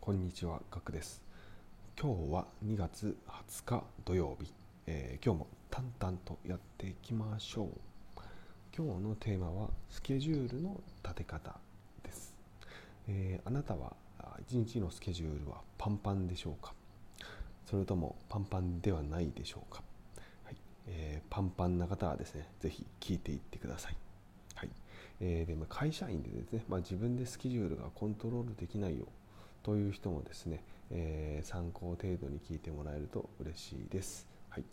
こんにちは、ガクです。今日は2月20日土曜日、えー今日も淡々とやっていきましょう。今日のテーマはスケジュールの立て方です。えーあなたは一日のスケジュールはパンパンでしょうか？それともパンパンではないでしょうか、はいえーパンパンな方はですね、ぜひ聞いていってください。はいえーでまあ会社員でですね、まあ、自分でスケジュールがコントロールできないようという人もですね、えー参考程度に聞いてもらえると嬉しいです。はい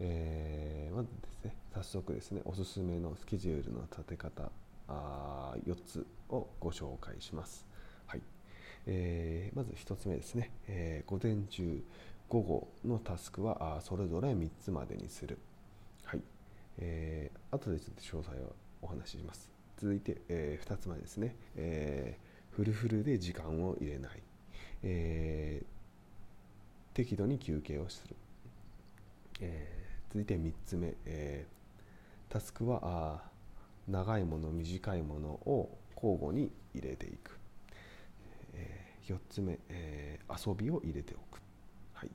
えーまずですね、早速ですね、おすすめのスケジュールの立て方あ4つをご紹介します。はいえーまず1つ目ですね、えー午前中、午後のタスクはあそれぞれ3つまでにする。はいえー後でちょっと詳細をお話しします。続いて、え2つ目ですね、えーフルフルで時間を入れない、えー適度に休憩をする、えー続いて3つ目、えータスクはあ長いもの短いものを交互に入れていく、え4つ目、えー遊びを入れておく、はい。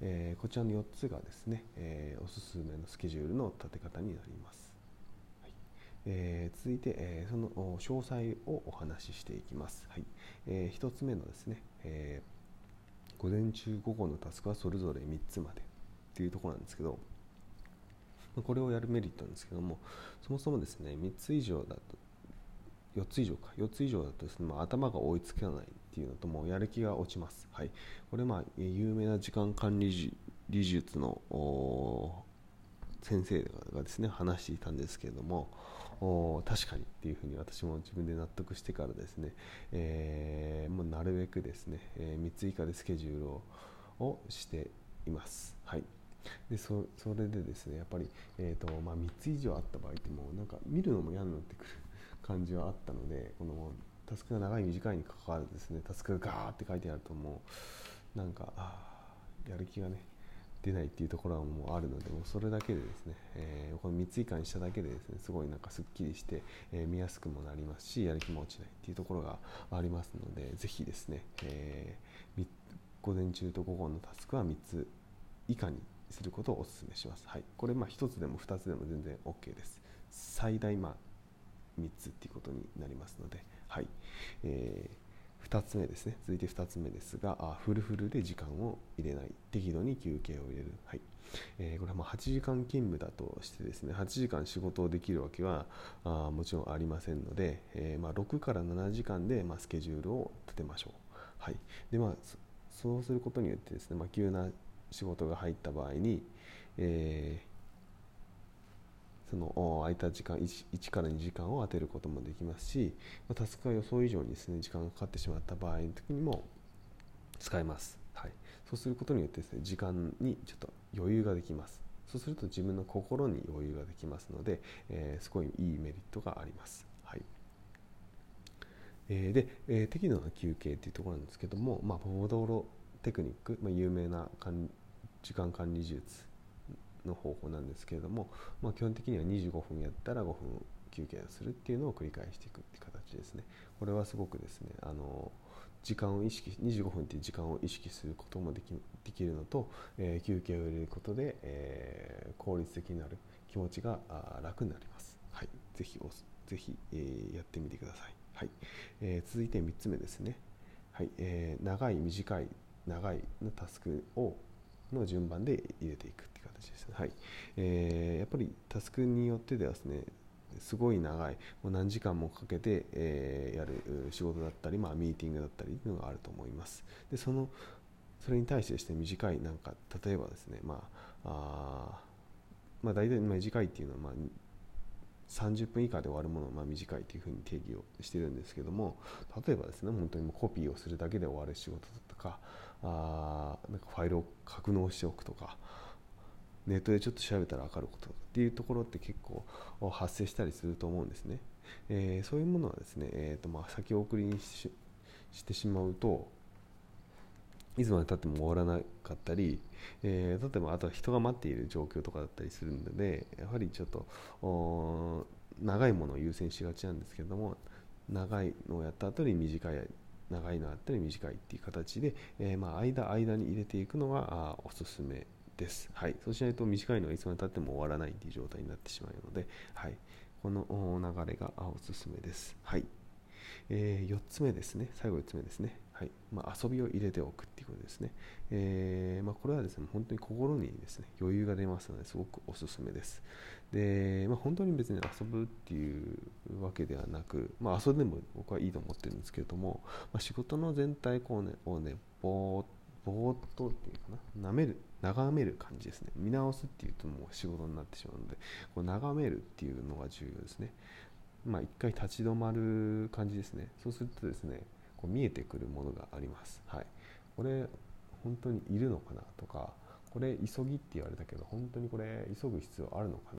えーこちらの4つがですね、えおすすめのスケジュールの立て方になります。えー続いて、えーその詳細をお話ししていきます。はいえー1つ目のですね、えー午前中午後のタスクはそれぞれ3つまでっていうところなんですけど、これをやるメリットなんですけども、そもそもですね、3つ以上だと、4つ以上か、4つ以上だとですね、まあ、頭が追いつかないっていうのと、もうやる気が落ちます。はい、これ、まあ、有名な時間管理術の先生がですね話していたんですけれども確かにっていうふうに私も自分で納得してからですね、えーもうなるべくですね、え3つ以下でスケジュールををしています。はいでそれでですねやっぱり、えーとまあ、3つ以上あった場合ってもうなんか見るのも嫌になってくる感じはあったのでこのタスクが長い短いにかかわらずですねタスクがガーって書いてあるともうなんかやる気がね出ないっていうところはもうあるのでもうそれだけでですね、えーこの3つ以下にしただけでですねすごいなんかすっきりして、えー見やすくもなりますしやる気も落ちないっていうところがありますのでぜひですね、えー午前中と午後のタスクは3つ以下にすることをお勧めします。はい、これまあ1つでも2つでも全然 OK です。最大ま3つっていうことになりますので、はいえー2つ目ですね。続いて2つ目ですがあフルフルで時間を入れない。適度に休憩を入れる、はい。えーこれはま8時間勤務だとしてですね8時間仕事をできるわけはあもちろんありませんので、えーま、6から7時間でまスケジュールを立てましょう、はい。でまあ、そそうすることによってですね、まあ、急な仕事が入った場合に、えーその空いた時間 1, 1から2時間を当てることもできますし、ま、タスクが予想以上にですね時間がかかってしまった場合の時にも使えます、はい、そうすることによってですね時間にちょっと余裕ができます。そうすると自分の心に余裕ができますので、えーすごいいいメリットがあります、はい。えーで、えー適度な休憩というところなんですけども、まあ、ポモドロテクニック、まあ、有名な時間管理術の方法なんですけれども、まあ、基本的には25分やったら5分休憩するっていうのを繰り返していくって形ですね。これはすごくですねあの時間を意識25分っていう時間を意識することもできできるのと、えー休憩を入れることで、えー効率的になる気持ちが楽になります、はい、ぜひおぜひ、えーやってみてください、はい。えー続いて3つ目ですね、はい。えー長い短い長いのタスクをの順番で入れていくって形ですね。はいえーやっぱりタスクによってではですねすごい長いもう何時間もかけて、えーやる仕事だったり、まあ、ミーティングだったりっていうのがあると思います。でそのそれに対してですね短いなんか例えばですねまああまあ大体短いっていうのはまあ30分以下で終わるものをま短いというふうに定義をしてるんですけども例えばですね本当にもコピーをするだけで終わる仕事だとかあなんかファイルを格納しておくとかネットでちょっと調べたら分かることっていうところって結構発生したりすると思うんですね。えーそういうものはですね、えーとまあ、先送りにしてしまうといつまでたっても終わらなかったり、えー例えばあとは人が待っている状況とかだったりするのでやはりちょっと長いものを優先しがちなんですけれども長いのをやった後に短い長いのあったり短いっていう形で、えー、まあ間間に入れていくのがあおすすめです。はい、そうしないと短いのはいつまでたっても終わらないっていう状態になってしまうので、はい、この流れがおすすめです。はい、えー、4つ目ですね、最後4つ目ですね。はいまあ、遊びを入れておくっていうことですね。えーまあ、これはですね、本当に心にですね、余裕が出ますので、すごくおすすめです。で、まあ、本当に別に遊ぶっていうわけではなく、まあ、遊んでも僕はいいと思ってるんですけれども、ま、仕事の全体をね、をねぼーっぼーっとっていうかな、舐める、眺める感じですね。見直すっていうともう仕事になってしまうので、こう眺めるっていうのが重要ですね。まあ、一回立ち止まる感じですね。そうするとですね、こう見えてくるものがあります。はい。これ、本当にいるのかなとか、これ急ぎって言われたけど、本当にこれ急ぐ必要あるのか